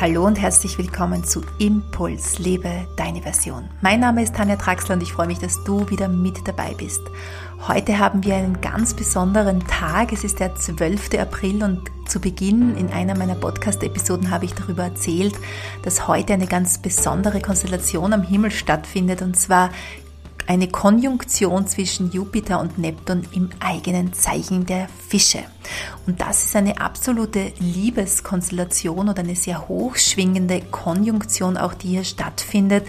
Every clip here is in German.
Hallo und herzlich willkommen zu Impuls, lebe deine Version. Mein Name ist Tanja Traxler und ich freue mich, dass du wieder mit dabei bist. Heute haben wir einen ganz besonderen Tag. Es ist der 12. April und zu Beginn in einer meiner Podcast-Episoden habe ich darüber erzählt, dass heute eine ganz besondere Konstellation am Himmel stattfindet und zwar eine Konjunktion zwischen Jupiter und Neptun im eigenen Zeichen der Fische. Und das ist eine absolute Liebeskonstellation oder eine sehr hochschwingende Konjunktion, auch die hier stattfindet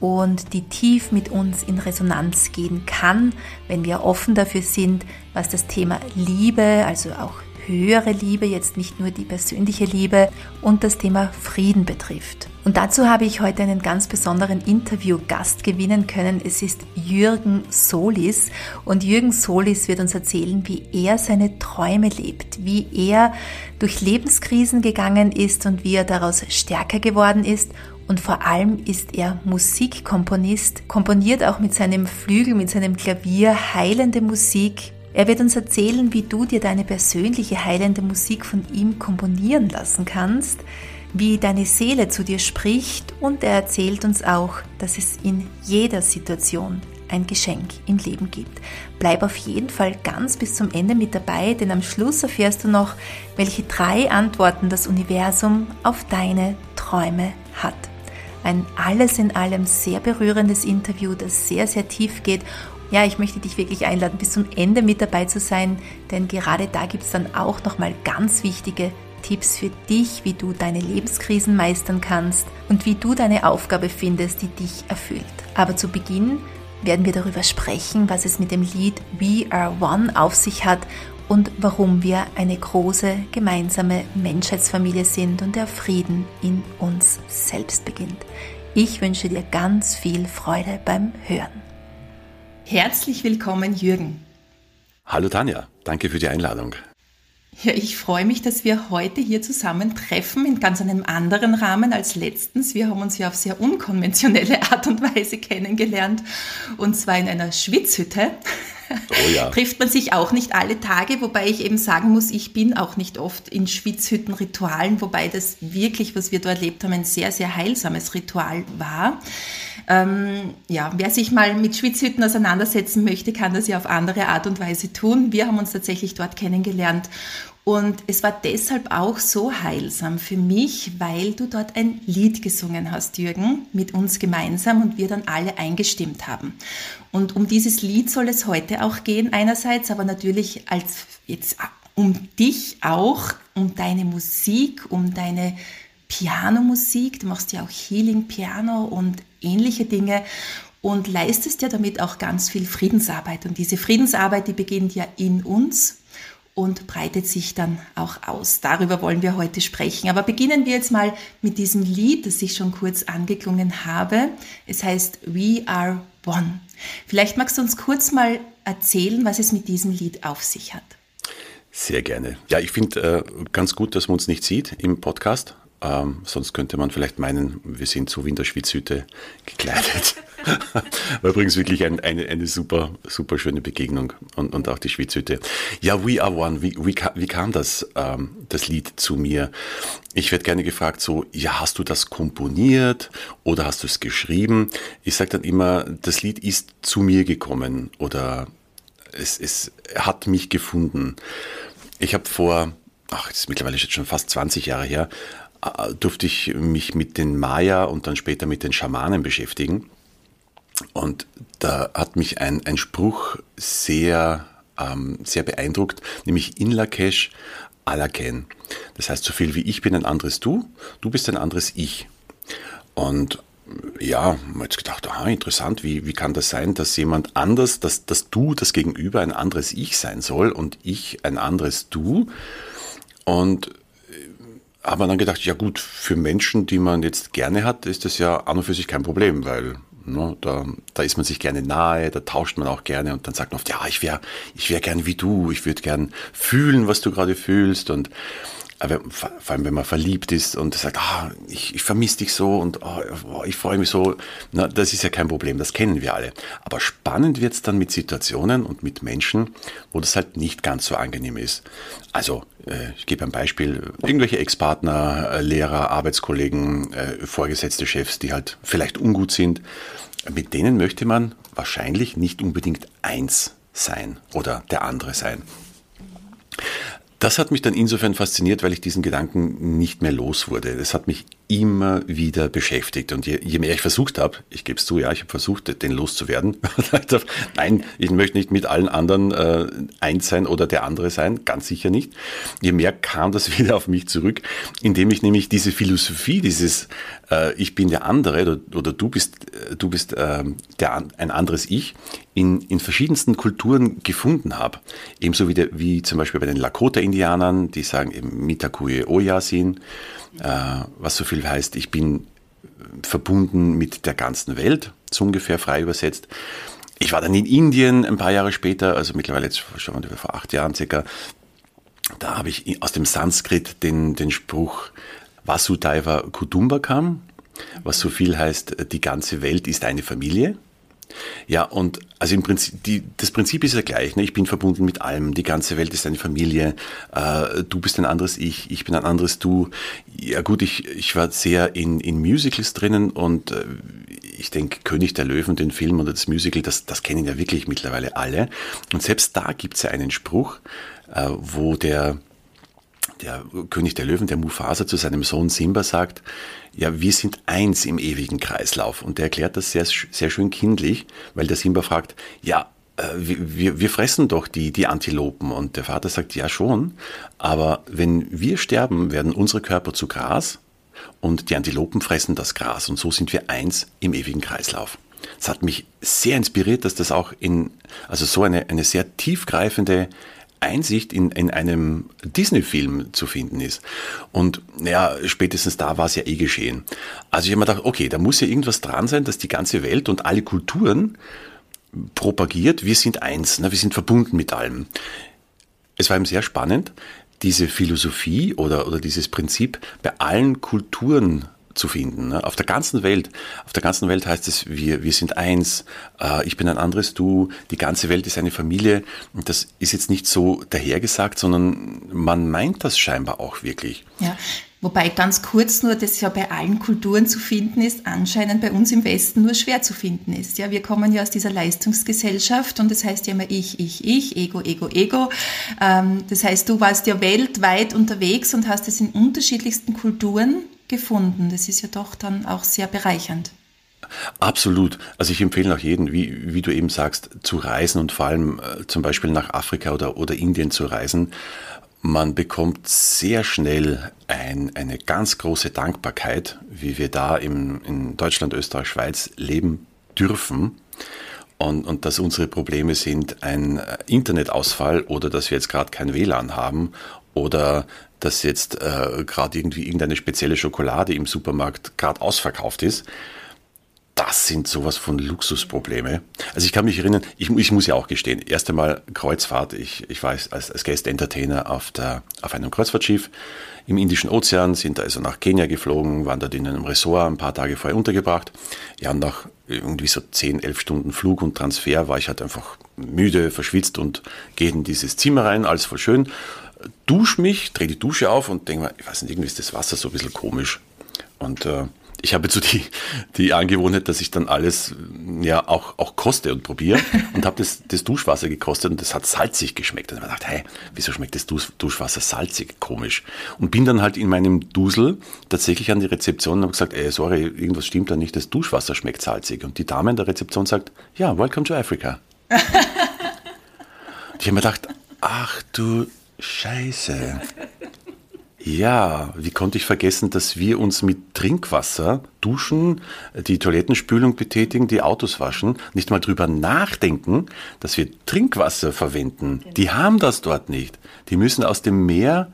und die tief mit uns in Resonanz gehen kann, wenn wir offen dafür sind, was das Thema Liebe, also auch höhere Liebe, jetzt nicht nur die persönliche Liebe und das Thema Frieden betrifft. Und dazu habe ich heute einen ganz besonderen Interviewgast gewinnen können. Es ist Jürgen Solis. Und Jürgen Solis wird uns erzählen, wie er seine Träume lebt, wie er durch Lebenskrisen gegangen ist und wie er daraus stärker geworden ist und vor allem ist er Musikkomponist, komponiert auch mit seinem Flügel, mit seinem Klavier heilende Musik. Er wird uns erzählen, wie du dir deine persönliche heilende Musik von ihm komponieren lassen kannst, wie deine Seele zu dir spricht und er erzählt uns auch, dass es in jeder Situation ein Geschenk im Leben gibt. Bleib auf jeden Fall ganz bis zum Ende mit dabei, denn am Schluss erfährst du noch, welche drei Antworten das Universum auf deine Träume hat. Ein alles in allem sehr berührendes Interview, das sehr, sehr tief geht. Ja, ich möchte dich wirklich einladen, bis zum Ende mit dabei zu sein, denn gerade da gibt es dann auch nochmal ganz wichtige Tipps für dich, wie du deine Lebenskrisen meistern kannst und wie du deine Aufgabe findest, die dich erfüllt. Aber zu Beginn werden wir darüber sprechen, was es mit dem Lied We Are One auf sich hat und warum wir eine große gemeinsame Menschheitsfamilie sind und der Frieden in uns selbst beginnt. Ich wünsche dir ganz viel Freude beim Hören. Herzlich willkommen, Jürgen. Hallo Tanja, danke für die Einladung. Ja, ich freue mich, dass wir heute hier zusammentreffen in ganz einem anderen Rahmen als letztens. Wir haben uns ja auf sehr unkonventionelle Art und Weise kennengelernt und zwar in einer Schwitzhütte. Oh ja. Trifft man sich auch nicht alle Tage, wobei ich eben sagen muss, ich bin auch nicht oft in Schwitzhüttenritualen, wobei das wirklich, was wir dort erlebt haben, ein sehr, sehr heilsames Ritual war. Ähm, ja, wer sich mal mit Schwitzhütten auseinandersetzen möchte, kann das ja auf andere Art und Weise tun. Wir haben uns tatsächlich dort kennengelernt und es war deshalb auch so heilsam für mich, weil du dort ein Lied gesungen hast, Jürgen, mit uns gemeinsam und wir dann alle eingestimmt haben. Und um dieses Lied soll es heute auch gehen, einerseits, aber natürlich als jetzt um dich auch, um deine Musik, um deine Pianomusik. Du machst ja auch Healing Piano und ähnliche Dinge und leistest ja damit auch ganz viel Friedensarbeit. Und diese Friedensarbeit, die beginnt ja in uns und breitet sich dann auch aus. Darüber wollen wir heute sprechen. Aber beginnen wir jetzt mal mit diesem Lied, das ich schon kurz angeklungen habe. Es heißt We Are One. Vielleicht magst du uns kurz mal erzählen, was es mit diesem Lied auf sich hat. Sehr gerne. Ja, ich finde äh, ganz gut, dass man uns nicht sieht im Podcast. Ähm, sonst könnte man vielleicht meinen, wir sind so wie in der Schwitzhütte gekleidet. War übrigens wirklich ein, eine, eine super, super schöne Begegnung und, und auch die Schwitzhütte. Ja, We Are One, wie, wie, wie kam das, ähm, das Lied zu mir? Ich werde gerne gefragt, so, ja, hast du das komponiert oder hast du es geschrieben? Ich sage dann immer, das Lied ist zu mir gekommen oder es, es hat mich gefunden. Ich habe vor, ach, das ist mittlerweile jetzt schon fast 20 Jahre her, äh, durfte ich mich mit den Maya und dann später mit den Schamanen beschäftigen. Und da hat mich ein, ein Spruch sehr, ähm, sehr beeindruckt, nämlich in Lakesh Alaken. Das heißt, so viel wie ich bin ein anderes Du, du bist ein anderes Ich. Und ja, hat gedacht, aha, interessant, wie, wie kann das sein, dass jemand anders, dass, dass du, das Gegenüber ein anderes Ich sein soll und ich ein anderes Du. Und haben wir dann gedacht, ja gut, für Menschen, die man jetzt gerne hat, ist das ja an und für sich kein Problem, weil ne, da, da ist man sich gerne nahe, da tauscht man auch gerne und dann sagt man oft, ja, ich wäre ich wär gern wie du, ich würde gern fühlen, was du gerade fühlst und aber vor allem wenn man verliebt ist und sagt, ah, ich, ich vermisse dich so und oh, ich freue mich so, na, das ist ja kein Problem, das kennen wir alle. Aber spannend wird es dann mit Situationen und mit Menschen, wo das halt nicht ganz so angenehm ist. Also, äh, ich gebe ein Beispiel, irgendwelche Ex-Partner, äh, Lehrer, Arbeitskollegen, äh, vorgesetzte Chefs, die halt vielleicht ungut sind, mit denen möchte man wahrscheinlich nicht unbedingt eins sein oder der andere sein. Das hat mich dann insofern fasziniert, weil ich diesen Gedanken nicht mehr los wurde. Das hat mich immer wieder beschäftigt. Und je, je mehr ich versucht habe, ich gebe es zu, ja, ich habe versucht, den loszuwerden. Nein, ich möchte nicht mit allen anderen äh, eins sein oder der andere sein, ganz sicher nicht. Je mehr kam das wieder auf mich zurück, indem ich nämlich diese Philosophie, dieses äh, Ich bin der andere oder, oder du bist, äh, du bist äh, der, ein anderes Ich, in, in verschiedensten Kulturen gefunden habe. Ebenso wie, der, wie zum Beispiel bei den Lakota-Indianern, die sagen eben Mitakuye Oyasin äh, was so viel heißt, ich bin verbunden mit der ganzen Welt, so ungefähr frei übersetzt. Ich war dann in Indien ein paar Jahre später, also mittlerweile jetzt schon vor acht Jahren circa, da habe ich aus dem Sanskrit den, den Spruch Vasudhaiva Kutumbakam, was so viel heißt, die ganze Welt ist eine Familie. Ja, und also im Prinzip, die, das Prinzip ist ja gleich. Ne? Ich bin verbunden mit allem. Die ganze Welt ist eine Familie. Äh, du bist ein anderes Ich, ich bin ein anderes Du. Ja gut, ich, ich war sehr in, in Musicals drinnen und äh, ich denke, König der Löwen, den Film oder das Musical, das, das kennen ja wirklich mittlerweile alle. Und selbst da gibt es ja einen Spruch, äh, wo der der König der Löwen, der Mufasa, zu seinem Sohn Simba sagt, ja, wir sind eins im ewigen Kreislauf. Und der erklärt das sehr, sehr schön kindlich, weil der Simba fragt, ja, äh, wir, wir fressen doch die, die Antilopen. Und der Vater sagt, ja schon, aber wenn wir sterben, werden unsere Körper zu Gras und die Antilopen fressen das Gras. Und so sind wir eins im ewigen Kreislauf. Es hat mich sehr inspiriert, dass das auch in, also so eine, eine sehr tiefgreifende Einsicht in, in einem Disney-Film zu finden ist. Und ja, spätestens da war es ja eh geschehen. Also ich habe mir gedacht, okay, da muss ja irgendwas dran sein, dass die ganze Welt und alle Kulturen propagiert, wir sind eins, ne, wir sind verbunden mit allem. Es war eben sehr spannend, diese Philosophie oder, oder dieses Prinzip bei allen Kulturen zu finden. Ne? Auf der ganzen Welt. Auf der ganzen Welt heißt es, wir, wir sind eins, äh, ich bin ein anderes Du, die ganze Welt ist eine Familie. Und das ist jetzt nicht so dahergesagt, sondern man meint das scheinbar auch wirklich. Ja. Wobei ganz kurz nur, das ja bei allen Kulturen zu finden ist, anscheinend bei uns im Westen nur schwer zu finden ist. Ja, wir kommen ja aus dieser Leistungsgesellschaft und das heißt ja immer ich, ich, ich, Ego, Ego, Ego. Ähm, das heißt, du warst ja weltweit unterwegs und hast es in unterschiedlichsten Kulturen gefunden. Das ist ja doch dann auch sehr bereichernd. Absolut. Also ich empfehle auch jedem, wie, wie du eben sagst, zu reisen und vor allem äh, zum Beispiel nach Afrika oder, oder Indien zu reisen. Man bekommt sehr schnell ein, eine ganz große Dankbarkeit, wie wir da im, in Deutschland, Österreich, Schweiz leben dürfen. Und, und dass unsere Probleme sind ein äh, Internetausfall oder dass wir jetzt gerade kein WLAN haben oder dass jetzt äh, gerade irgendwie irgendeine spezielle Schokolade im Supermarkt gerade ausverkauft ist. Das sind sowas von Luxusprobleme. Also ich kann mich erinnern, ich, ich muss ja auch gestehen, erst einmal Kreuzfahrt, ich, ich war als, als Guest-Entertainer auf, auf einem Kreuzfahrtschiff im Indischen Ozean, sind also nach Kenia geflogen, waren dort in einem Ressort ein paar Tage vorher untergebracht. Ja, nach irgendwie so 10, 11 Stunden Flug und Transfer war ich halt einfach müde, verschwitzt und gehe in dieses Zimmer rein, alles voll schön dusche mich, drehe die Dusche auf und denke mir, ich weiß nicht, irgendwie ist das Wasser so ein bisschen komisch. Und äh, ich habe jetzt so die, die Angewohnheit, dass ich dann alles ja auch, auch koste und probiere und habe das, das Duschwasser gekostet und das hat salzig geschmeckt. Und ich habe gedacht, hey, wieso schmeckt das Duschwasser salzig? Komisch. Und bin dann halt in meinem Dusel tatsächlich an die Rezeption und habe gesagt, ey, sorry, irgendwas stimmt da nicht, das Duschwasser schmeckt salzig. Und die Dame in der Rezeption sagt, ja, welcome to Africa. ich habe mir gedacht, ach du Scheiße. Ja, wie konnte ich vergessen, dass wir uns mit Trinkwasser duschen, die Toilettenspülung betätigen, die Autos waschen, nicht mal drüber nachdenken, dass wir Trinkwasser verwenden. Genau. Die haben das dort nicht. Die müssen aus dem Meer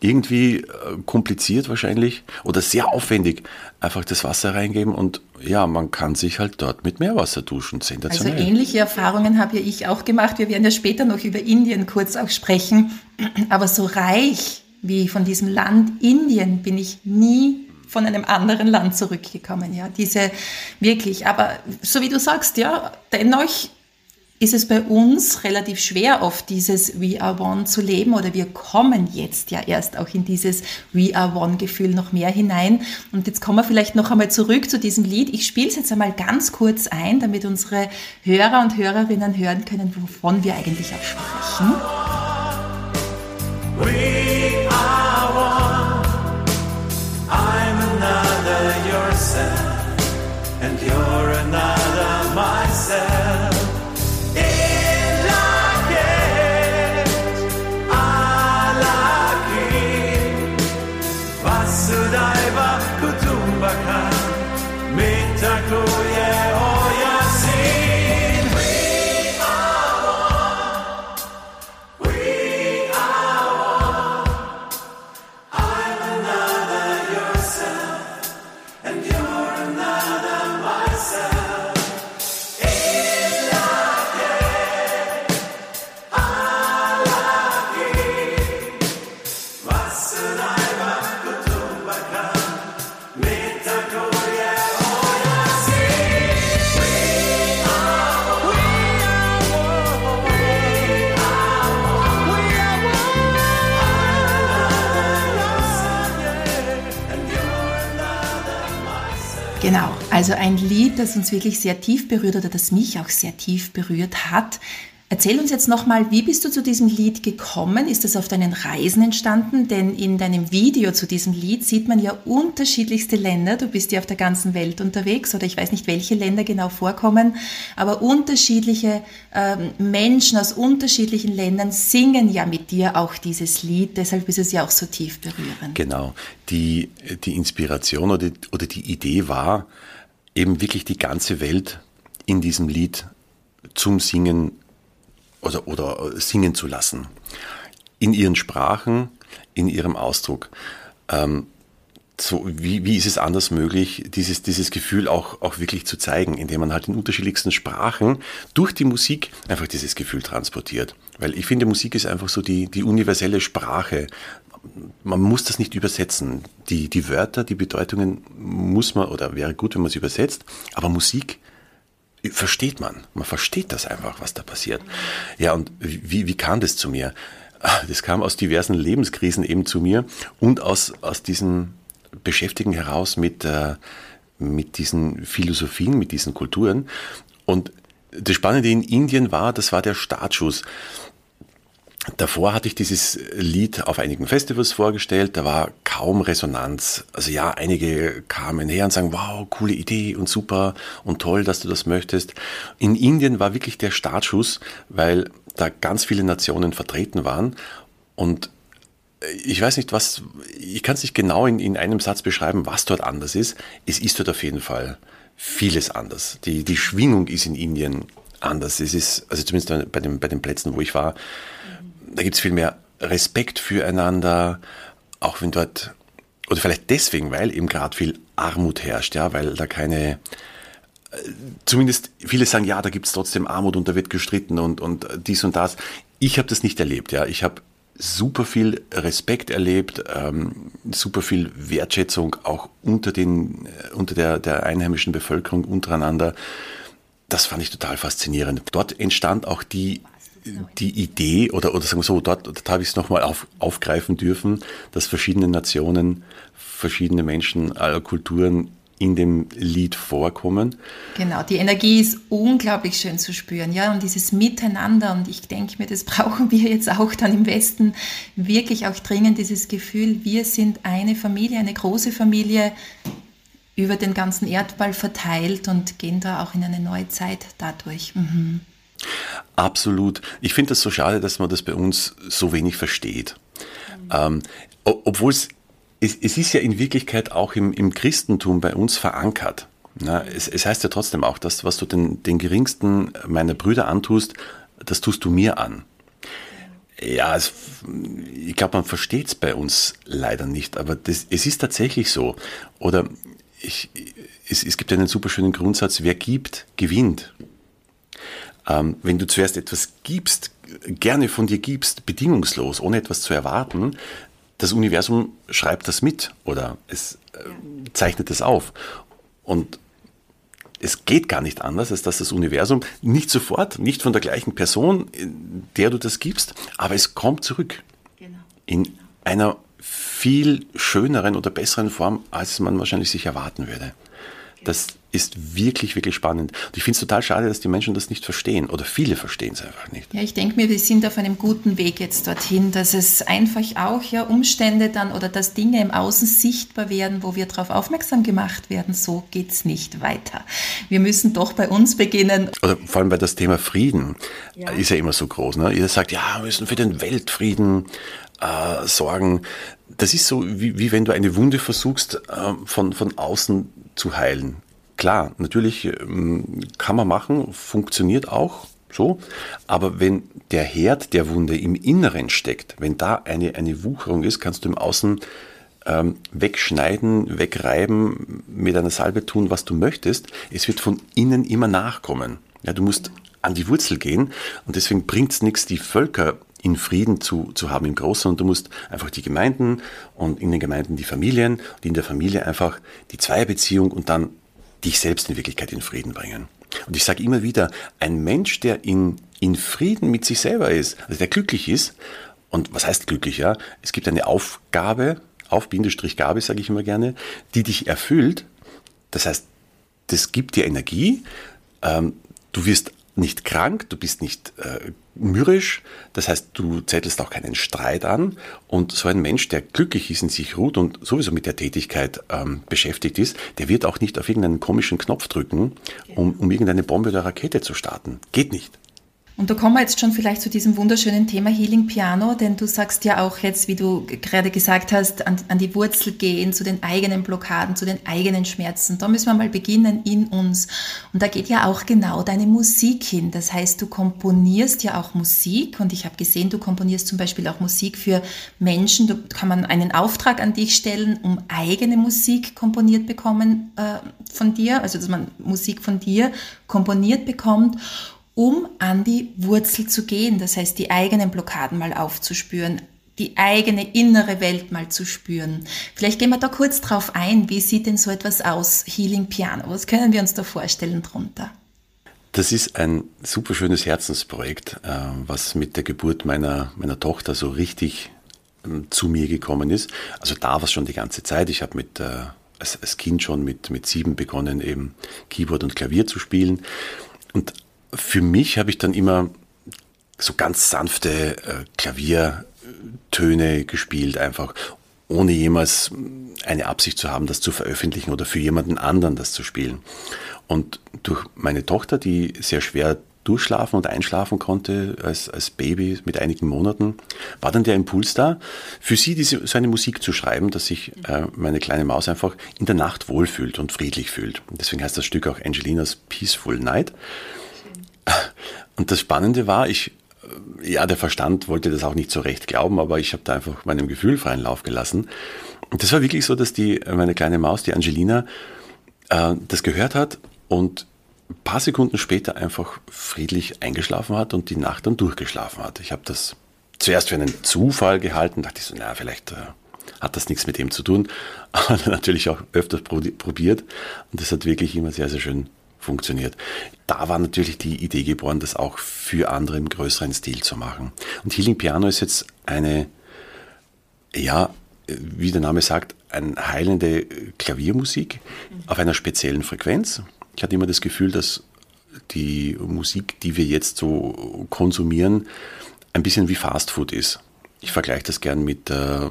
irgendwie äh, kompliziert wahrscheinlich oder sehr aufwendig einfach das Wasser reingeben und ja, man kann sich halt dort mit Meerwasser duschen. Sensationell. Also ähnliche Erfahrungen habe ja ich auch gemacht. Wir werden ja später noch über Indien kurz auch sprechen. Aber so reich wie von diesem Land Indien bin ich nie von einem anderen Land zurückgekommen, ja, diese wirklich, aber so wie du sagst, ja, dennoch ist es bei uns relativ schwer, oft dieses We are one zu leben oder wir kommen jetzt ja erst auch in dieses We are one Gefühl noch mehr hinein. Und jetzt kommen wir vielleicht noch einmal zurück zu diesem Lied. Ich spiele es jetzt einmal ganz kurz ein, damit unsere Hörer und Hörerinnen hören können, wovon wir eigentlich auch sprechen. We are one. I'm another yourself and you're another also ein Lied, das uns wirklich sehr tief berührt oder das mich auch sehr tief berührt hat. Erzähl uns jetzt nochmal, wie bist du zu diesem Lied gekommen? Ist das auf deinen Reisen entstanden? Denn in deinem Video zu diesem Lied sieht man ja unterschiedlichste Länder. Du bist ja auf der ganzen Welt unterwegs oder ich weiß nicht, welche Länder genau vorkommen, aber unterschiedliche ähm, Menschen aus unterschiedlichen Ländern singen ja mit dir auch dieses Lied. Deshalb ist es ja auch so tief berührend. Genau. Die, die Inspiration oder, oder die Idee war, eben wirklich die ganze Welt in diesem Lied zum Singen oder, oder singen zu lassen. In ihren Sprachen, in ihrem Ausdruck. Ähm, so, wie, wie ist es anders möglich, dieses, dieses Gefühl auch, auch wirklich zu zeigen, indem man halt in unterschiedlichsten Sprachen durch die Musik einfach dieses Gefühl transportiert. Weil ich finde, Musik ist einfach so die, die universelle Sprache. Man muss das nicht übersetzen. Die, die Wörter, die Bedeutungen muss man, oder wäre gut, wenn man sie übersetzt, aber Musik versteht man. Man versteht das einfach, was da passiert. Ja, und wie, wie kam das zu mir? Ah, das kam aus diversen Lebenskrisen eben zu mir und aus, aus diesem Beschäftigen heraus mit, äh, mit diesen Philosophien, mit diesen Kulturen. Und das Spannende in Indien war, das war der Startschuss. Davor hatte ich dieses Lied auf einigen Festivals vorgestellt, da war kaum Resonanz. Also ja, einige kamen her und sagen, wow, coole Idee und super und toll, dass du das möchtest. In Indien war wirklich der Startschuss, weil da ganz viele Nationen vertreten waren und ich weiß nicht, was, ich kann es nicht genau in, in einem Satz beschreiben, was dort anders ist. Es ist dort auf jeden Fall vieles anders. Die, die Schwingung ist in Indien anders. Es ist, also zumindest bei, dem, bei den Plätzen, wo ich war, da gibt es viel mehr Respekt füreinander, auch wenn dort, oder vielleicht deswegen, weil eben gerade viel Armut herrscht, ja, weil da keine, äh, zumindest viele sagen, ja, da gibt es trotzdem Armut und da wird gestritten und, und dies und das. Ich habe das nicht erlebt, ja. Ich habe super viel Respekt erlebt, ähm, super viel Wertschätzung auch unter, den, äh, unter der, der einheimischen Bevölkerung untereinander. Das fand ich total faszinierend. Dort entstand auch die die Idee, oder, oder sagen wir so, dort, dort habe ich es nochmal auf, aufgreifen dürfen, dass verschiedene Nationen, verschiedene Menschen aller Kulturen in dem Lied vorkommen. Genau, die Energie ist unglaublich schön zu spüren, ja, und dieses Miteinander, und ich denke mir, das brauchen wir jetzt auch dann im Westen wirklich auch dringend, dieses Gefühl, wir sind eine Familie, eine große Familie über den ganzen Erdball verteilt und gehen da auch in eine neue Zeit dadurch. Mhm. Absolut. Ich finde das so schade, dass man das bei uns so wenig versteht. Mhm. Ähm, obwohl es, es, es ist ja in Wirklichkeit auch im, im Christentum bei uns verankert. Na, es, es, heißt ja trotzdem auch, dass was du den, den geringsten meiner Brüder antust, das tust du mir an. Ja, es, ich glaube, man versteht es bei uns leider nicht, aber das, es ist tatsächlich so. Oder ich, es, es gibt einen super schönen Grundsatz, wer gibt, gewinnt. Ähm, wenn du zuerst etwas gibst, gerne von dir gibst, bedingungslos, ohne etwas zu erwarten, das Universum schreibt das mit oder es äh, zeichnet es auf. Und es geht gar nicht anders, als dass das Universum nicht sofort, nicht von der gleichen Person, der du das gibst, aber es kommt zurück. Genau. In einer viel schöneren oder besseren Form, als man wahrscheinlich sich erwarten würde. Das ist wirklich, wirklich spannend. Und ich finde es total schade, dass die Menschen das nicht verstehen oder viele verstehen es einfach nicht. Ja, ich denke mir, wir sind auf einem guten Weg jetzt dorthin, dass es einfach auch ja Umstände dann oder dass Dinge im Außen sichtbar werden, wo wir darauf aufmerksam gemacht werden. So geht es nicht weiter. Wir müssen doch bei uns beginnen. Oder vor allem bei das Thema Frieden ja. ist ja immer so groß. Ne? Jeder sagt, ja, wir müssen für den Weltfrieden äh, sorgen. Das ist so, wie, wie wenn du eine Wunde versuchst, äh, von, von außen zu heilen. Klar, natürlich ähm, kann man machen, funktioniert auch so, aber wenn der Herd der Wunde im Inneren steckt, wenn da eine, eine Wucherung ist, kannst du im Außen ähm, wegschneiden, wegreiben, mit einer Salbe tun, was du möchtest. Es wird von innen immer nachkommen. Ja, du musst an die Wurzel gehen und deswegen bringt es nichts, die Völker in Frieden zu, zu haben im Großen. Und du musst einfach die Gemeinden und in den Gemeinden die Familien und in der Familie einfach die Zweierbeziehung und dann dich selbst in Wirklichkeit in Frieden bringen. Und ich sage immer wieder, ein Mensch, der in, in Frieden mit sich selber ist, also der glücklich ist, und was heißt glücklich, ja? Es gibt eine Aufgabe, auf Bindestrich Gabe, sage ich immer gerne, die dich erfüllt. Das heißt, das gibt dir Energie. Ähm, du wirst nicht krank, du bist nicht äh, mürrisch, das heißt, du zettelst auch keinen Streit an. Und so ein Mensch, der glücklich ist, in sich ruht und sowieso mit der Tätigkeit ähm, beschäftigt ist, der wird auch nicht auf irgendeinen komischen Knopf drücken, um, um irgendeine Bombe oder Rakete zu starten. Geht nicht. Und da kommen wir jetzt schon vielleicht zu diesem wunderschönen Thema Healing Piano, denn du sagst ja auch jetzt, wie du gerade gesagt hast, an, an, die Wurzel gehen, zu den eigenen Blockaden, zu den eigenen Schmerzen. Da müssen wir mal beginnen in uns. Und da geht ja auch genau deine Musik hin. Das heißt, du komponierst ja auch Musik und ich habe gesehen, du komponierst zum Beispiel auch Musik für Menschen. Da kann man einen Auftrag an dich stellen, um eigene Musik komponiert bekommen äh, von dir, also dass man Musik von dir komponiert bekommt um an die Wurzel zu gehen, das heißt die eigenen Blockaden mal aufzuspüren, die eigene innere Welt mal zu spüren. Vielleicht gehen wir da kurz drauf ein, wie sieht denn so etwas aus, Healing Piano? Was können wir uns da vorstellen drunter? Das ist ein super schönes Herzensprojekt, äh, was mit der Geburt meiner, meiner Tochter so richtig ähm, zu mir gekommen ist. Also da war es schon die ganze Zeit. Ich habe mit äh, als, Kind schon mit, mit sieben begonnen, eben Keyboard und Klavier zu spielen. Und für mich habe ich dann immer so ganz sanfte äh, Klaviertöne gespielt, einfach ohne jemals eine Absicht zu haben, das zu veröffentlichen oder für jemanden anderen das zu spielen. Und durch meine Tochter, die sehr schwer durchschlafen und einschlafen konnte als, als Baby mit einigen Monaten, war dann der Impuls da, für sie diese, so eine Musik zu schreiben, dass sich äh, meine kleine Maus einfach in der Nacht wohlfühlt und friedlich fühlt. Und deswegen heißt das Stück auch Angelinas Peaceful Night. Und das Spannende war, ich, äh, ja, der Verstand wollte das auch nicht so recht glauben, aber ich habe da einfach meinem Gefühl freien Lauf gelassen. Und das war wirklich so, dass die, meine kleine Maus, die Angelina, äh, das gehört hat und ein paar Sekunden später einfach friedlich eingeschlafen hat und die Nacht dann durchgeschlafen hat. Ich habe das zuerst für einen Zufall gehalten, dachte ich so, naja, vielleicht äh, hat das nichts mit dem zu tun, aber natürlich auch öfters probiert und das hat wirklich immer sehr, sehr schön funktioniert. Da war natürlich die Idee geboren, das auch für andere im größeren Stil zu machen. Und Healing Piano ist jetzt eine, ja, wie der Name sagt, eine heilende Klaviermusik auf einer speziellen Frequenz. Ich hatte immer das Gefühl, dass die Musik, die wir jetzt so konsumieren, ein bisschen wie Fastfood ist. Ich vergleiche das gern mit äh,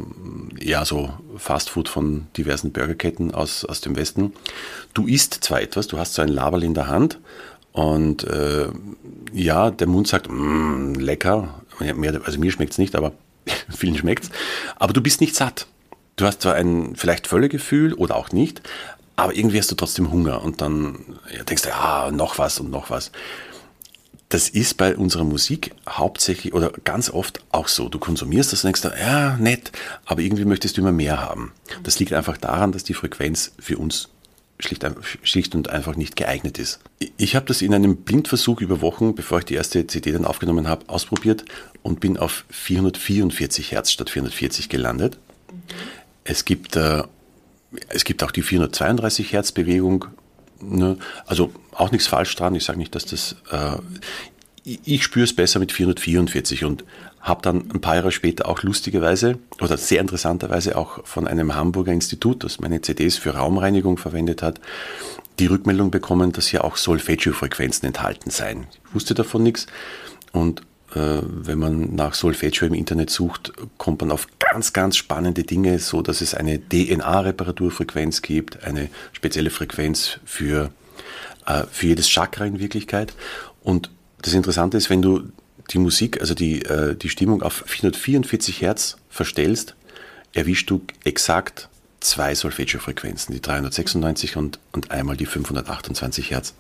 ja, so Fastfood von diversen Burgerketten aus, aus dem Westen. Du isst zwar etwas, du hast so ein Laberl in der Hand und äh, ja, der Mund sagt, mm, lecker. Also mir schmeckt es nicht, aber vielen schmeckt es. Aber du bist nicht satt. Du hast zwar ein vielleicht Völlegefühl oder auch nicht, aber irgendwie hast du trotzdem Hunger und dann ja, denkst du, ja, noch was und noch was. Das ist bei unserer Musik hauptsächlich oder ganz oft auch so. Du konsumierst das und denkst, ja, nett, aber irgendwie möchtest du immer mehr haben. Das liegt einfach daran, dass die Frequenz für uns schlicht, schlicht und einfach nicht geeignet ist. Ich habe das in einem Blindversuch über Wochen, bevor ich die erste CD dann aufgenommen habe, ausprobiert und bin auf 444 Hertz statt 440 gelandet. Es gibt, äh, es gibt auch die 432 Hertz Bewegung. Ne? Also auch nichts falsch dran. Ich sage nicht, dass das. Äh, ich spüre es besser mit 444 und habe dann ein paar Jahre später auch lustigerweise oder sehr interessanterweise auch von einem Hamburger Institut, das meine CDs für Raumreinigung verwendet hat, die Rückmeldung bekommen, dass hier auch Solfeggio-Frequenzen enthalten seien. Ich wusste davon nichts und wenn man nach Solfeggio im Internet sucht, kommt man auf ganz, ganz spannende Dinge, so dass es eine DNA-Reparaturfrequenz gibt, eine spezielle Frequenz für, äh, für jedes Chakra in Wirklichkeit. Und das Interessante ist, wenn du die Musik, also die, äh, die Stimmung auf 444 Hertz verstellst, erwischst du exakt zwei Solfeggio-Frequenzen, die 396 und, und einmal die 528 Hertz,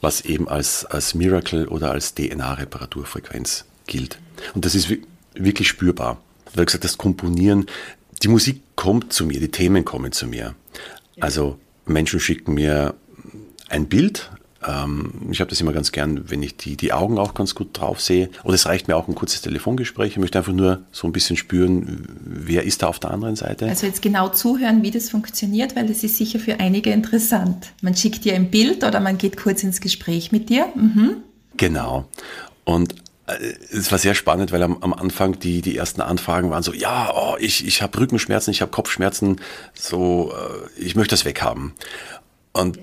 was eben als, als Miracle oder als DNA-Reparaturfrequenz gilt. Und das ist wirklich spürbar. Hast gesagt, das Komponieren, die Musik kommt zu mir, die Themen kommen zu mir. Also Menschen schicken mir ein Bild, ich habe das immer ganz gern, wenn ich die, die Augen auch ganz gut drauf sehe. Und es reicht mir auch ein kurzes Telefongespräch. Ich möchte einfach nur so ein bisschen spüren, wer ist da auf der anderen Seite. Also jetzt genau zuhören, wie das funktioniert, weil das ist sicher für einige interessant. Man schickt dir ein Bild oder man geht kurz ins Gespräch mit dir. Mhm. Genau. Und äh, es war sehr spannend, weil am, am Anfang die, die ersten Anfragen waren so, ja, oh, ich, ich habe Rückenschmerzen, ich habe Kopfschmerzen, so, äh, ich möchte das weghaben. Und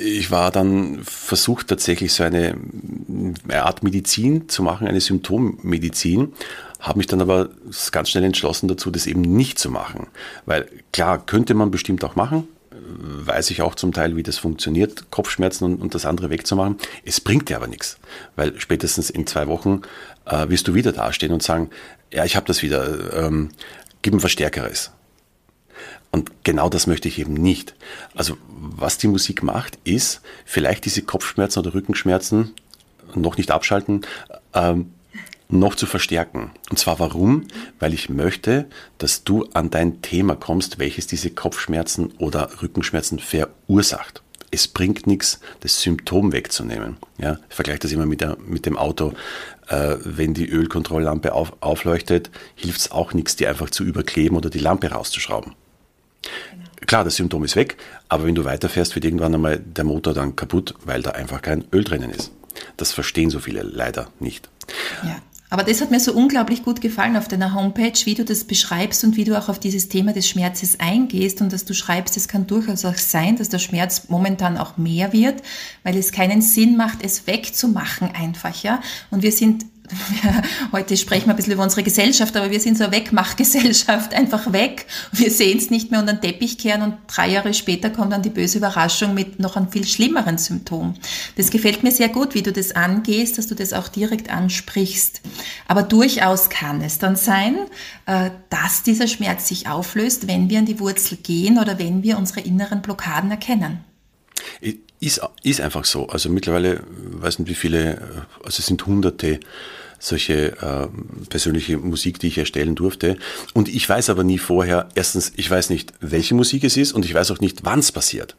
ich war dann versucht, tatsächlich so eine, Art Medizin zu machen, eine Symptommedizin, habe mich dann aber ganz schnell entschlossen dazu, das eben nicht zu machen. Weil klar, könnte man bestimmt auch machen, weiß ich auch zum Teil, wie das funktioniert, Kopfschmerzen und, und das andere wegzumachen. Es bringt dir aber nichts, weil spätestens in zwei Wochen äh, wirst du wieder dastehen und sagen, ja, ich habe das wieder, ähm, gib ein Verstärkeres. Und genau das möchte ich eben nicht. Also was die Musik macht, ist vielleicht diese Kopfschmerzen oder Rückenschmerzen noch nicht abschalten, ähm, noch zu verstärken. Und zwar warum? Weil ich möchte, dass du an dein Thema kommst, welches diese Kopfschmerzen oder Rückenschmerzen verursacht. Es bringt nichts, das Symptom wegzunehmen. Ja, ich vergleiche das immer mit, der, mit dem Auto. Äh, wenn die Ölkontrolllampe auf, aufleuchtet, hilft es auch nichts, die einfach zu überkleben oder die Lampe rauszuschrauben. Genau. Klar, das Symptom ist weg, aber wenn du weiterfährst, wird irgendwann einmal der Motor dann kaputt, weil da einfach kein Öl drinnen ist. Das verstehen so viele leider nicht. Ja. Aber das hat mir so unglaublich gut gefallen auf deiner Homepage, wie du das beschreibst und wie du auch auf dieses Thema des Schmerzes eingehst und dass du schreibst, es kann durchaus auch sein, dass der Schmerz momentan auch mehr wird, weil es keinen Sinn macht, es wegzumachen einfach, ja. Und wir sind heute sprechen wir ein bisschen über unsere Gesellschaft, aber wir sind so eine Wegmachgesellschaft, einfach weg. Wir sehen es nicht mehr unter den Teppich kehren und drei Jahre später kommt dann die böse Überraschung mit noch einem viel schlimmeren Symptom. Das gefällt mir sehr gut, wie du das angehst, dass du das auch direkt ansprichst. Aber durchaus kann es dann sein, äh, dass dieser Schmerz sich auflöst, wenn wir an die Wurzel gehen oder wenn wir unsere inneren Blockaden erkennen. Ist, ist einfach so. Also mittlerweile, weiß nicht wie viele, äh, also es sind hunderte solche äh, persönliche Musik, die ich erstellen durfte. Und ich weiß aber nie vorher, erstens, ich weiß nicht, welche Musik es ist und ich weiß auch nicht, wann es passiert.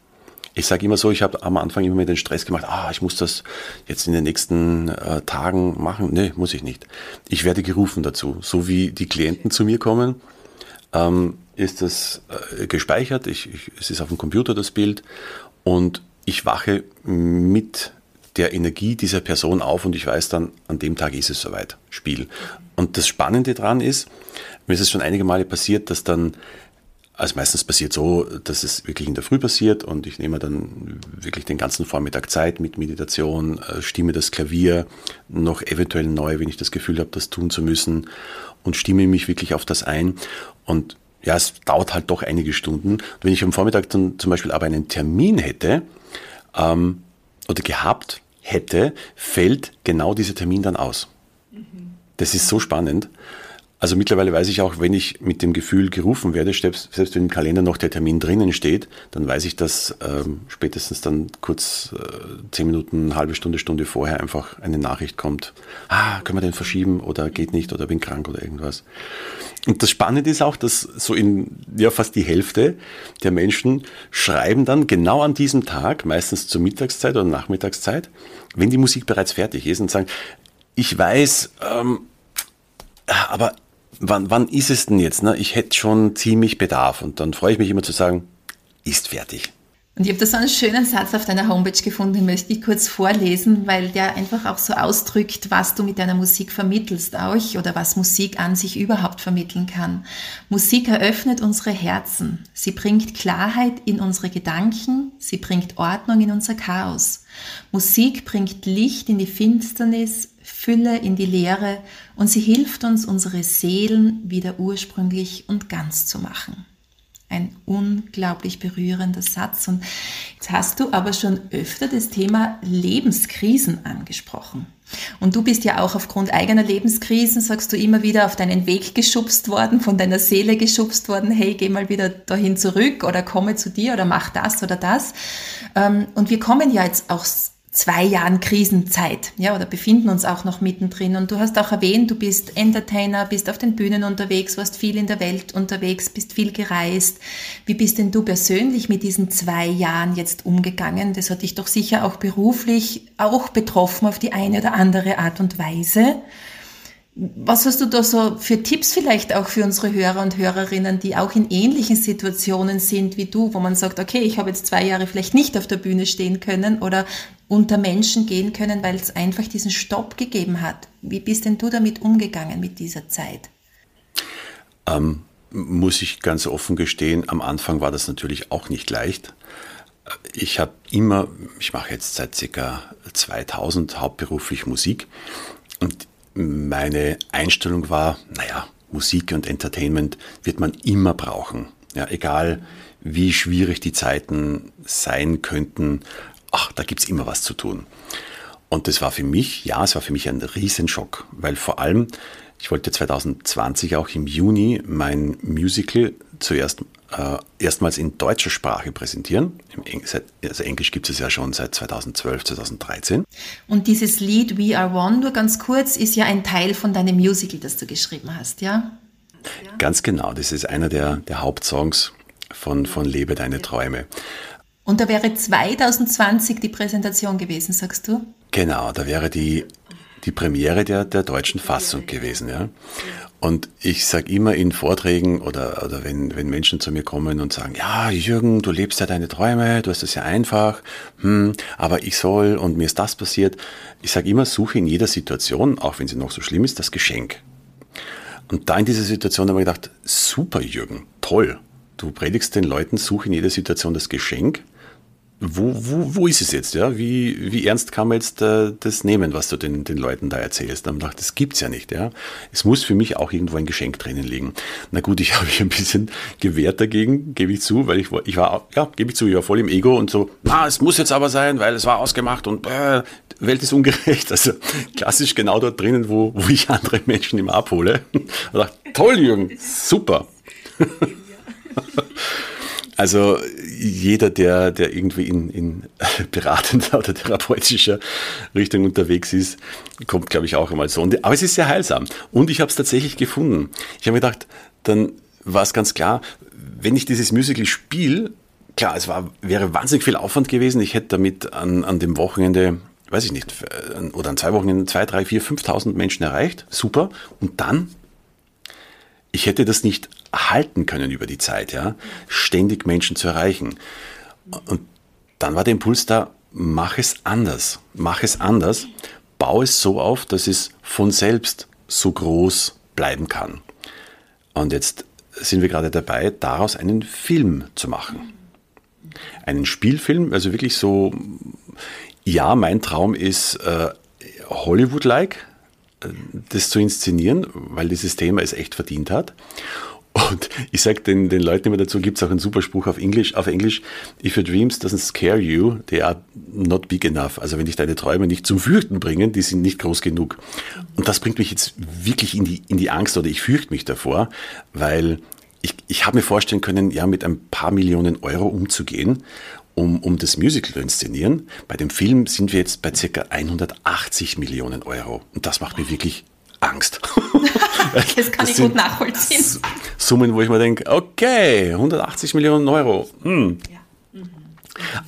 Ich sage immer so, ich habe am Anfang immer mit den Stress gemacht, ah, ich muss das jetzt in den nächsten äh, Tagen machen. Nee, muss ich nicht. Ich werde gerufen dazu. So wie die Klienten zu mir kommen, ähm, ist das äh, gespeichert. Ich, ich, es ist auf dem Computer das Bild und ich wache mit der Energie dieser Person auf und ich weiß dann, an dem Tag ist es soweit, Spiel. Und das Spannende daran ist, mir ist es schon einige Male passiert, dass dann, also meistens passiert so, dass es wirklich in der Früh passiert und ich nehme dann wirklich den ganzen Vormittag Zeit mit Meditation, äh, stimme das Klavier noch eventuell neu, wenn ich das Gefühl habe, das tun zu müssen und stimme mich wirklich auf das ein und ja, es dauert halt doch einige Stunden. Und wenn ich am Vormittag dann zum Beispiel aber einen Termin hätte ähm, oder gehabt, hätte, fällt genau dieser Termin dann aus. Das ist so spannend. Also mittlerweile weiß ich auch, wenn ich mit dem Gefühl gerufen werde, selbst, selbst wenn im Kalender noch der Termin drinnen steht, dann weiß ich, dass ähm, spätestens dann kurz äh, zehn Minuten, halbe Stunde, Stunde vorher einfach eine Nachricht kommt. Ah, können wir den verschieben oder geht nicht oder bin krank oder irgendwas. Und das Spannende ist auch, dass so in ja, fast die Hälfte der Menschen schreiben dann genau an diesem Tag, meistens zur Mittagszeit oder Nachmittagszeit, wenn die Musik bereits fertig ist und sagen, ich weiß, ähm, aber wann, wann ist es denn jetzt? Ne? Ich hätte schon ziemlich Bedarf. Und dann freue ich mich immer zu sagen, ist fertig. Und ich habe da so einen schönen Satz auf deiner Homepage gefunden, den möchte ich kurz vorlesen, weil der einfach auch so ausdrückt, was du mit deiner Musik vermittelst auch oder was Musik an sich überhaupt vermitteln kann. Musik eröffnet unsere Herzen. Sie bringt Klarheit in unsere Gedanken. Sie bringt Ordnung in unser Chaos. Musik bringt Licht in die Finsternis, Fülle in die Leere und sie hilft uns, unsere Seelen wieder ursprünglich und ganz zu machen ein unglaublich berührender Satz. Und jetzt hast du aber schon öfter das Thema Lebenskrisen angesprochen. Und du bist ja auch aufgrund eigener Lebenskrisen, sagst du immer wieder, auf deinen Weg geschubst worden, von deiner Seele geschubst worden, hey, geh mal wieder dahin zurück oder komme zu dir oder mach das oder das. Ähm, und wir kommen ja jetzt auch zwei Jahren Krisenzeit, ja, oder befinden uns auch noch mittendrin. Und du hast auch erwähnt, du bist Entertainer, bist auf den Bühnen unterwegs, warst viel in der Welt unterwegs, bist viel gereist. Wie bist denn du persönlich mit diesen zwei Jahren jetzt umgegangen? Das hat dich doch sicher auch beruflich auch betroffen auf die eine oder andere Art und Weise. Was hast du da so für Tipps vielleicht auch für unsere Hörer und Hörerinnen, die auch in ähnlichen Situationen sind wie du, wo man sagt, okay, ich habe jetzt zwei Jahre vielleicht nicht auf der Bühne stehen können oder unter Menschen gehen können, weil es einfach diesen Stopp gegeben hat. Wie bist denn du damit umgegangen mit dieser Zeit? Ähm, muss ich ganz offen gestehen, am Anfang war das natürlich auch nicht leicht. Ich habe immer, ich mache jetzt seit ca. 2000 hauptberuflich Musik und meine Einstellung war, naja, Musik und Entertainment wird man immer brauchen. Ja, egal wie schwierig die Zeiten sein könnten, ach, da gibt's immer was zu tun. Und das war für mich, ja, es war für mich ein Riesenschock, weil vor allem, ich wollte 2020 auch im Juni mein Musical zuerst äh, erstmals in deutscher Sprache präsentieren. Also Englisch gibt es ja schon seit 2012, 2013. Und dieses Lied We Are One, nur ganz kurz, ist ja ein Teil von deinem Musical, das du geschrieben hast, ja? Ganz genau, das ist einer der, der Hauptsongs von, von Lebe deine Träume. Und da wäre 2020 die Präsentation gewesen, sagst du? Genau, da wäre die, die Premiere der, der deutschen Fassung gewesen. Ja. Und ich sage immer in Vorträgen oder, oder wenn, wenn Menschen zu mir kommen und sagen, ja, Jürgen, du lebst ja deine Träume, du hast es ja einfach, hm, aber ich soll und mir ist das passiert. Ich sage immer, suche in jeder Situation, auch wenn sie noch so schlimm ist, das Geschenk. Und da in dieser Situation habe ich gedacht, super Jürgen, toll. Du predigst den Leuten, suche in jeder Situation das Geschenk wo, wo, wo ist es jetzt? Ja? Wie, wie ernst kann man jetzt äh, das nehmen, was du den, den Leuten da erzählst? Dann dachte das gibt's ja nicht. Ja? Es muss für mich auch irgendwo ein Geschenk drinnen liegen. Na gut, ich habe mich ein bisschen gewehrt dagegen, gebe ich zu, weil ich, ich war, ja, gebe ich zu, ich war voll im Ego und so, ah, es muss jetzt aber sein, weil es war ausgemacht und äh, Welt ist ungerecht. Also klassisch genau dort drinnen, wo, wo ich andere Menschen immer abhole. Und dachte, toll, Jürgen, super. Also jeder, der, der irgendwie in, in beratender oder therapeutischer Richtung unterwegs ist, kommt, glaube ich, auch einmal so. Und, aber es ist sehr heilsam. Und ich habe es tatsächlich gefunden. Ich habe mir gedacht, dann war es ganz klar, wenn ich dieses Musical spiele, klar, es war, wäre wahnsinnig viel Aufwand gewesen. Ich hätte damit an, an dem Wochenende, weiß ich nicht, oder an zwei Wochenenden zwei, drei, vier, 5.000 Menschen erreicht. Super. Und dann ich hätte das nicht halten können über die Zeit, ja, ständig Menschen zu erreichen. Und dann war der Impuls da, mach es anders, mach es anders, baue es so auf, dass es von selbst so groß bleiben kann. Und jetzt sind wir gerade dabei, daraus einen Film zu machen. Einen Spielfilm, also wirklich so, ja, mein Traum ist äh, Hollywood-like, das zu inszenieren, weil dieses Thema es echt verdient hat. Und ich sage den, den Leuten immer dazu, gibt es auch einen super Spruch auf Englisch, auf Englisch, if your dreams doesn't scare you, they are not big enough. Also wenn dich deine Träume nicht zum Fürchten bringen, die sind nicht groß genug. Und das bringt mich jetzt wirklich in die, in die Angst oder ich fürchte mich davor, weil ich, ich habe mir vorstellen können, ja, mit ein paar Millionen Euro umzugehen um, um das Musical zu inszenieren. Bei dem Film sind wir jetzt bei circa 180 Millionen Euro. Und das macht mir wirklich Angst. das kann das ich gut nachvollziehen. Summen, wo ich mir denke, okay, 180 Millionen Euro. Hm. Ja. Mhm.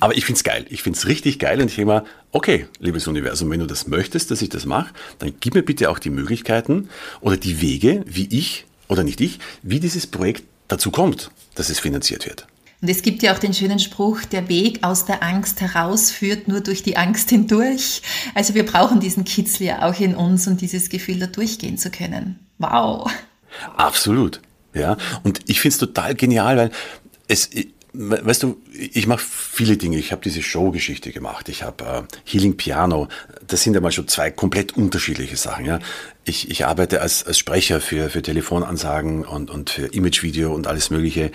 Aber ich finde es geil. Ich finde es richtig geil und ich denke mal, okay, liebes Universum, wenn du das möchtest, dass ich das mache, dann gib mir bitte auch die Möglichkeiten oder die Wege, wie ich oder nicht ich, wie dieses Projekt dazu kommt, dass es finanziert wird. Und es gibt ja auch den schönen Spruch, der Weg aus der Angst heraus führt nur durch die Angst hindurch. Also wir brauchen diesen Kitzel ja auch in uns und dieses Gefühl, da durchgehen zu können. Wow. Absolut. Ja. Und ich finde es total genial, weil es, weißt du, ich mache viele Dinge. Ich habe diese Showgeschichte gemacht. Ich habe äh, Healing Piano. Das sind ja mal schon zwei komplett unterschiedliche Sachen. Ja. Ich, ich arbeite als, als Sprecher für, für Telefonansagen und, und für Imagevideo und alles Mögliche.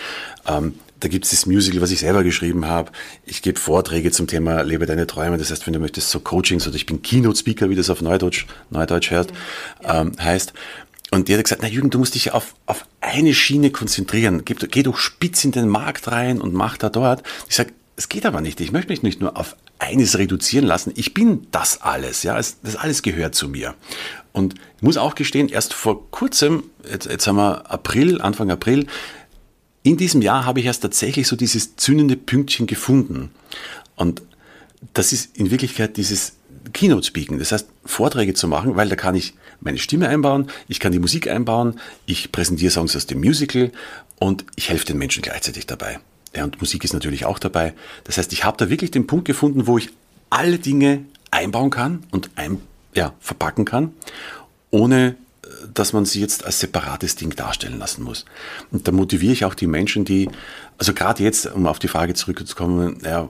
Ähm, da gibt es das Musical, was ich selber geschrieben habe. Ich gebe Vorträge zum Thema Lebe deine Träume. Das heißt, wenn du möchtest, so Coachings oder ich bin Keynote-Speaker, wie das auf Neudeutsch, Neudeutsch hört, ähm, heißt. Und der hat gesagt, na Jürgen, du musst dich auf, auf eine Schiene konzentrieren. Geh, geh doch spitz in den Markt rein und mach da dort. Ich sage, es geht aber nicht. Ich möchte mich nicht nur auf eines reduzieren lassen. Ich bin das alles. Ja, das alles gehört zu mir. Und ich muss auch gestehen, erst vor kurzem, jetzt, jetzt haben wir April, Anfang April, in diesem Jahr habe ich erst tatsächlich so dieses zündende Pünktchen gefunden. Und das ist in Wirklichkeit dieses Keynote Speaking, das heißt Vorträge zu machen, weil da kann ich meine Stimme einbauen, ich kann die Musik einbauen, ich präsentiere Songs aus dem Musical und ich helfe den Menschen gleichzeitig dabei. Ja, und Musik ist natürlich auch dabei. Das heißt, ich habe da wirklich den Punkt gefunden, wo ich alle Dinge einbauen kann und ein, ja, verpacken kann, ohne dass man sie jetzt als separates Ding darstellen lassen muss. Und da motiviere ich auch die Menschen, die, also gerade jetzt, um auf die Frage zurückzukommen, ja,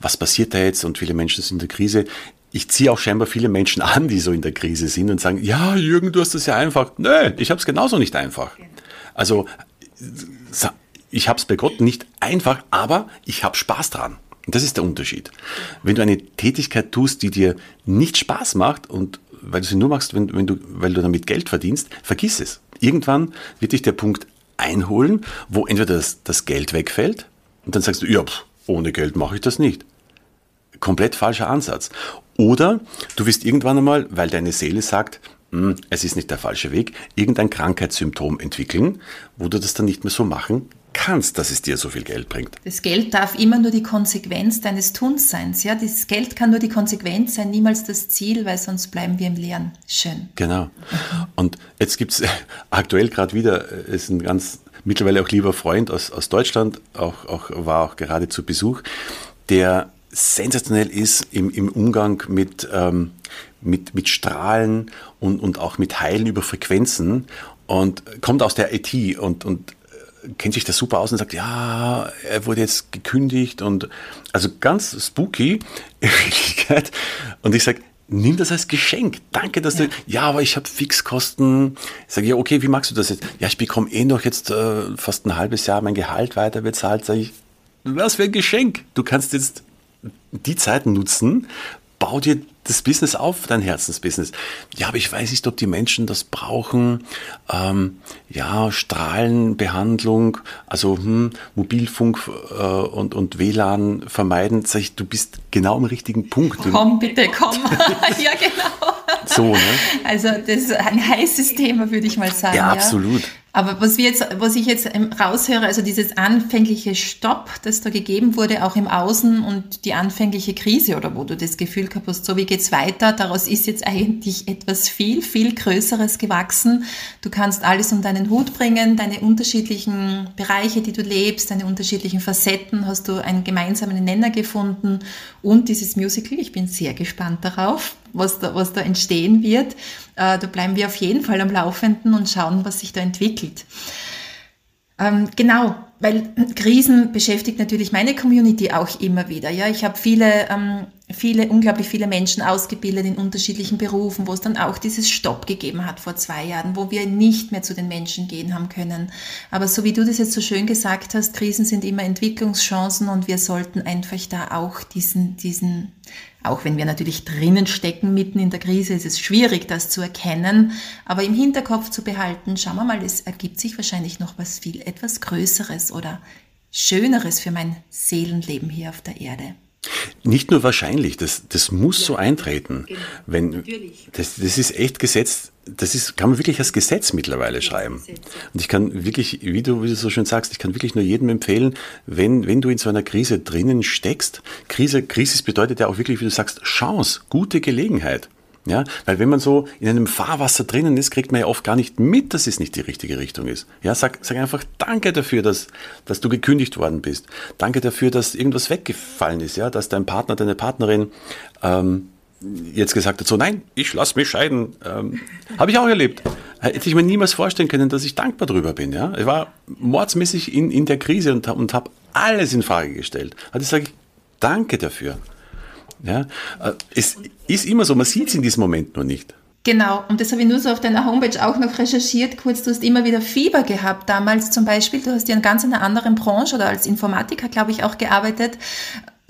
was passiert da jetzt und viele Menschen sind in der Krise. Ich ziehe auch scheinbar viele Menschen an, die so in der Krise sind und sagen, ja, Jürgen, du hast das ja einfach. Nö, ich habe es genauso nicht einfach. Also ich habe es bei Gott nicht einfach, aber ich habe Spaß dran. Und das ist der Unterschied. Wenn du eine Tätigkeit tust, die dir nicht Spaß macht und weil du sie nur machst, wenn, wenn du, weil du damit Geld verdienst, vergiss es. Irgendwann wird dich der Punkt einholen, wo entweder das, das Geld wegfällt und dann sagst du, ja, pff, ohne Geld mache ich das nicht. Komplett falscher Ansatz. Oder du wirst irgendwann einmal, weil deine Seele sagt, hm, es ist nicht der falsche Weg, irgendein Krankheitssymptom entwickeln, wo du das dann nicht mehr so machen kannst, dass es dir so viel Geld bringt. Das Geld darf immer nur die Konsequenz deines Tunsseins. Ja? Das Geld kann nur die Konsequenz sein, niemals das Ziel, weil sonst bleiben wir im Leeren. Schön. Genau. Und jetzt gibt es aktuell gerade wieder, äh, ist ein ganz mittlerweile auch lieber Freund aus, aus Deutschland, auch, auch, war auch gerade zu Besuch, der sensationell ist im, im Umgang mit, ähm, mit, mit Strahlen und, und auch mit Heilen über Frequenzen und kommt aus der IT und, und kennt sich da super aus und sagt, ja, er wurde jetzt gekündigt und also ganz spooky in Wirklichkeit. Und ich sage, nimm das als Geschenk. Danke, dass ja. du, ja, aber ich habe Fixkosten. Ich sage, ja, okay, wie magst du das jetzt? Ja, ich bekomme eh noch jetzt äh, fast ein halbes Jahr mein Gehalt weiter bezahlt. Sage ich, was für ein Geschenk. Du kannst jetzt die Zeit nutzen, bau dir das Business auf, dein Herzensbusiness. Ja, aber ich weiß nicht, ob die Menschen das brauchen. Ähm, ja, Strahlenbehandlung, also hm, Mobilfunk äh, und, und WLAN vermeiden. Sag ich, du bist genau am richtigen Punkt. Komm, bitte, komm. ja, genau. So, ne? Also das ist ein heißes Thema, würde ich mal sagen. Ja, absolut. Ja. Aber was wir jetzt, was ich jetzt raushöre, also dieses anfängliche Stopp, das da gegeben wurde, auch im Außen und die anfängliche Krise oder wo du das Gefühl gehabt hast, so wie geht's weiter, daraus ist jetzt eigentlich etwas viel, viel Größeres gewachsen. Du kannst alles um deinen Hut bringen, deine unterschiedlichen Bereiche, die du lebst, deine unterschiedlichen Facetten, hast du einen gemeinsamen Nenner gefunden und dieses Musical, ich bin sehr gespannt darauf, was da, was da entstehen wird. Äh, da bleiben wir auf jeden Fall am Laufenden und schauen, was sich da entwickelt. Ähm, genau, weil Krisen beschäftigt natürlich meine Community auch immer wieder. Ja, ich habe viele, ähm, viele, unglaublich viele Menschen ausgebildet in unterschiedlichen Berufen, wo es dann auch dieses Stopp gegeben hat vor zwei Jahren, wo wir nicht mehr zu den Menschen gehen haben können. Aber so wie du das jetzt so schön gesagt hast, Krisen sind immer Entwicklungschancen und wir sollten einfach da auch diesen, diesen auch wenn wir natürlich drinnen stecken, mitten in der Krise, ist es schwierig, das zu erkennen. Aber im Hinterkopf zu behalten, schauen wir mal, es ergibt sich wahrscheinlich noch was viel, etwas Größeres oder Schöneres für mein Seelenleben hier auf der Erde. Nicht nur wahrscheinlich, das, das muss ja, so eintreten. Genau, Wenn, das, das ist echt Gesetz, das ist, kann man wirklich als Gesetz mittlerweile schreiben. Und ich kann wirklich, wie du, wie du so schön sagst, ich kann wirklich nur jedem empfehlen, wenn, wenn du in so einer Krise drinnen steckst, Krise, Krise bedeutet ja auch wirklich, wie du sagst, Chance, gute Gelegenheit. Ja, weil wenn man so in einem Fahrwasser drinnen ist, kriegt man ja oft gar nicht mit, dass es nicht die richtige Richtung ist. Ja, sag, sag einfach Danke dafür, dass, dass du gekündigt worden bist. Danke dafür, dass irgendwas weggefallen ist, ja, dass dein Partner, deine Partnerin ähm, jetzt gesagt hat, so nein, ich lasse mich scheiden. Ähm, Habe ich auch erlebt. Hätte ich mir niemals vorstellen können, dass ich dankbar drüber bin. Ja? Ich war mordsmäßig in, in der Krise und, und habe alles in Frage gestellt. Also sage ich, danke dafür. Ja? Äh, es ist immer so, man sieht es in diesem Moment nur nicht. Genau, und das habe ich nur so auf deiner Homepage auch noch recherchiert. Kurz, du hast immer wieder Fieber gehabt damals zum Beispiel. Du hast ja in ganz einer anderen Branche oder als Informatiker, glaube ich, auch gearbeitet.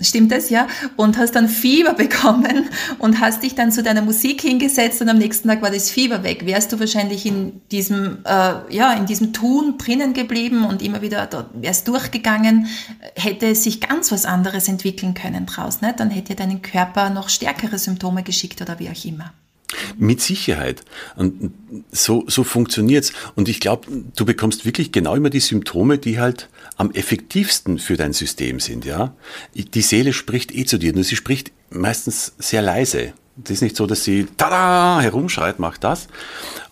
Stimmt das, ja? Und hast dann Fieber bekommen und hast dich dann zu deiner Musik hingesetzt und am nächsten Tag war das Fieber weg. Wärst du wahrscheinlich in diesem, äh, ja, in diesem Tun drinnen geblieben und immer wieder dort, wärst durchgegangen, hätte sich ganz was anderes entwickeln können draus, ne? Dann hätte deinen Körper noch stärkere Symptome geschickt oder wie auch immer. Mit Sicherheit. Und so, so funktioniert's. Und ich glaube, du bekommst wirklich genau immer die Symptome, die halt am effektivsten für dein System sind, ja. Die Seele spricht eh zu dir, nur sie spricht meistens sehr leise. Das ist nicht so, dass sie tada herumschreit, macht das.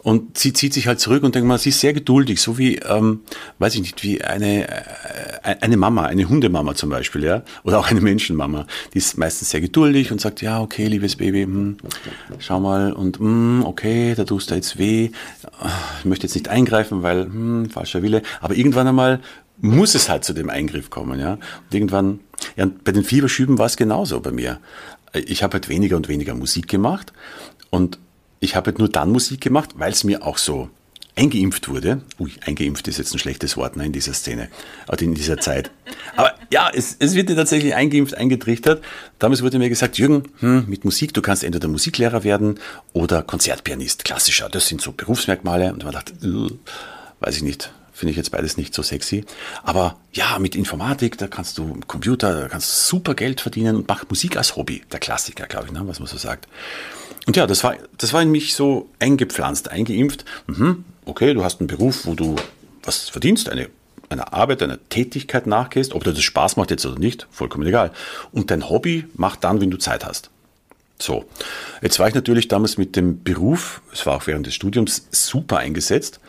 Und sie zieht sich halt zurück und denkt mal, sie ist sehr geduldig, so wie, ähm, weiß ich nicht, wie eine, äh, eine Mama, eine Hundemama zum Beispiel, ja, oder auch eine Menschenmama. Die ist meistens sehr geduldig und sagt, ja, okay, liebes Baby, hm, schau mal und hm, okay, da tust du jetzt weh. Ich möchte jetzt nicht eingreifen, weil hm, falscher Wille. Aber irgendwann einmal muss es halt zu dem Eingriff kommen, ja. Und irgendwann, ja, bei den Fieberschüben war es genauso bei mir ich habe halt weniger und weniger Musik gemacht und ich habe halt nur dann Musik gemacht, weil es mir auch so eingeimpft wurde. Ui, eingeimpft ist jetzt ein schlechtes Wort ne, in dieser Szene, in dieser Zeit. Aber ja, es, es wird dir tatsächlich eingeimpft, eingetrichtert. Damals wurde mir gesagt, Jürgen, hm, mit Musik, du kannst entweder Musiklehrer werden oder Konzertpianist, klassischer. Das sind so Berufsmerkmale. Und man dachte, weiß ich nicht, Finde ich jetzt beides nicht so sexy. Aber ja, mit Informatik, da kannst du Computer, da kannst du super Geld verdienen und mach Musik als Hobby. Der Klassiker, glaube ich, ne, was man so sagt. Und ja, das war, das war in mich so eingepflanzt, eingeimpft. Mhm, okay, du hast einen Beruf, wo du was verdienst, eine, eine Arbeit, eine Tätigkeit nachgehst. Ob dir das Spaß macht jetzt oder nicht, vollkommen egal. Und dein Hobby macht dann, wenn du Zeit hast. So, jetzt war ich natürlich damals mit dem Beruf, es war auch während des Studiums, super eingesetzt,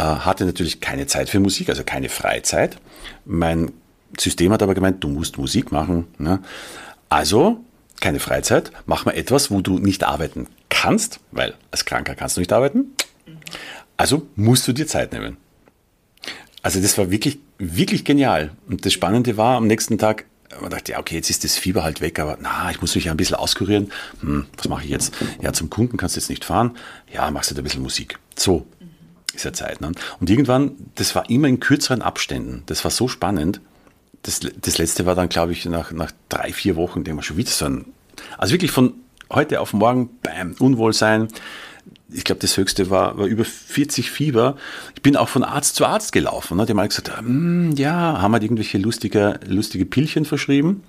hatte natürlich keine Zeit für Musik, also keine Freizeit. Mein System hat aber gemeint, du musst Musik machen. Ne? Also keine Freizeit, mach mal etwas, wo du nicht arbeiten kannst, weil als Kranker kannst du nicht arbeiten. Also musst du dir Zeit nehmen. Also das war wirklich, wirklich genial. Und das Spannende war, am nächsten Tag, man dachte, ja, okay, jetzt ist das Fieber halt weg, aber na, ich muss mich ja ein bisschen auskurieren. Hm, was mache ich jetzt? Ja, zum Kunden kannst du jetzt nicht fahren. Ja, machst du da ein bisschen Musik. So, ist ja Zeit. Ne? Und irgendwann, das war immer in kürzeren Abständen. Das war so spannend. Das, das letzte war dann, glaube ich, nach, nach drei, vier Wochen, denke ich schon wieder so ein, also wirklich von heute auf morgen, bam, Unwohlsein. Ich glaube, das höchste war, war über 40 Fieber. Ich bin auch von Arzt zu Arzt gelaufen. Ne? Die haben gesagt, hm, ja, haben halt irgendwelche lustige, lustige Pillchen verschrieben,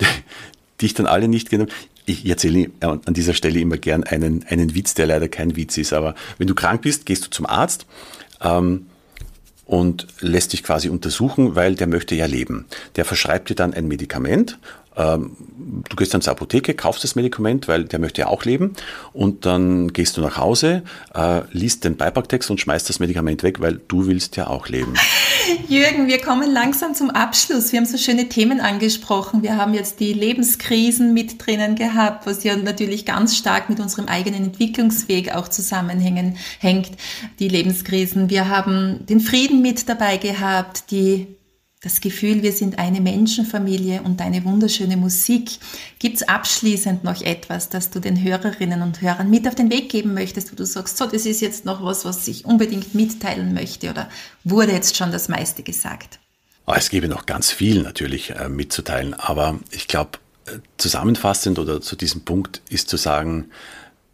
die ich dann alle nicht genommen ich erzähle an dieser Stelle immer gern einen, einen Witz, der leider kein Witz ist. Aber wenn du krank bist, gehst du zum Arzt ähm, und lässt dich quasi untersuchen, weil der möchte ja leben. Der verschreibt dir dann ein Medikament du gehst dann zur Apotheke, kaufst das Medikament, weil der möchte ja auch leben und dann gehst du nach Hause, äh, liest den Beipacktext und schmeißt das Medikament weg, weil du willst ja auch leben. Jürgen, wir kommen langsam zum Abschluss. Wir haben so schöne Themen angesprochen. Wir haben jetzt die Lebenskrisen mit drinnen gehabt, was ja natürlich ganz stark mit unserem eigenen Entwicklungsweg auch zusammenhängen hängt. Die Lebenskrisen. Wir haben den Frieden mit dabei gehabt, die das Gefühl, wir sind eine Menschenfamilie und deine wunderschöne Musik. Gibt es abschließend noch etwas, das du den Hörerinnen und Hörern mit auf den Weg geben möchtest, wo du sagst, so, das ist jetzt noch was, was ich unbedingt mitteilen möchte oder wurde jetzt schon das meiste gesagt? Oh, es gäbe noch ganz viel natürlich äh, mitzuteilen, aber ich glaube, äh, zusammenfassend oder zu diesem Punkt ist zu sagen,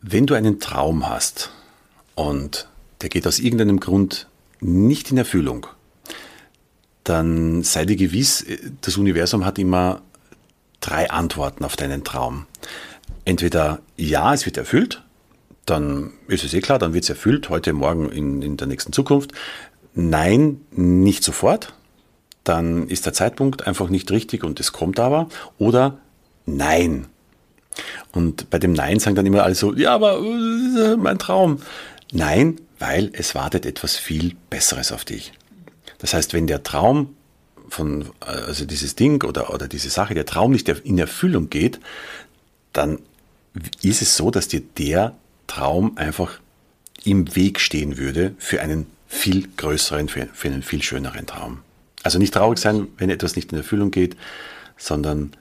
wenn du einen Traum hast und der geht aus irgendeinem Grund nicht in Erfüllung, dann sei dir gewiss, das Universum hat immer drei Antworten auf deinen Traum. Entweder ja, es wird erfüllt, dann ist es eh klar, dann wird es erfüllt, heute, morgen, in, in der nächsten Zukunft. Nein, nicht sofort, dann ist der Zeitpunkt einfach nicht richtig und es kommt aber. Oder nein. Und bei dem Nein sagen dann immer alle so, ja, aber äh, mein Traum. Nein, weil es wartet etwas viel Besseres auf dich. Das heißt, wenn der Traum von, also dieses Ding oder, oder diese Sache, der Traum nicht in Erfüllung geht, dann ist es so, dass dir der Traum einfach im Weg stehen würde für einen viel größeren, für, für einen viel schöneren Traum. Also nicht traurig sein, wenn etwas nicht in Erfüllung geht, sondern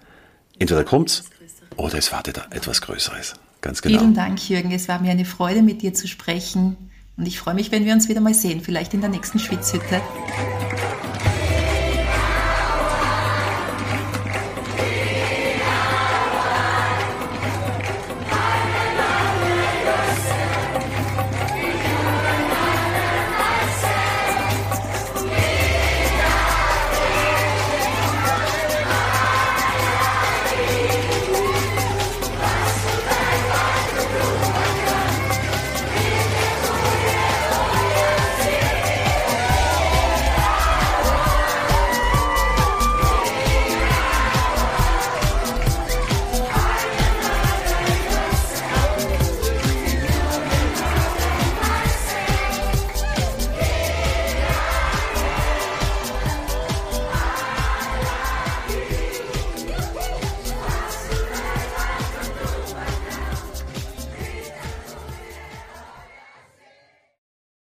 entweder kommt's oder es wartet etwas Größeres. Ganz genau. Vielen Dank, Jürgen. Es war mir eine Freude, mit dir zu sprechen. Und ich freue mich, wenn wir uns wieder mal sehen, vielleicht in der nächsten Schwitzhütte.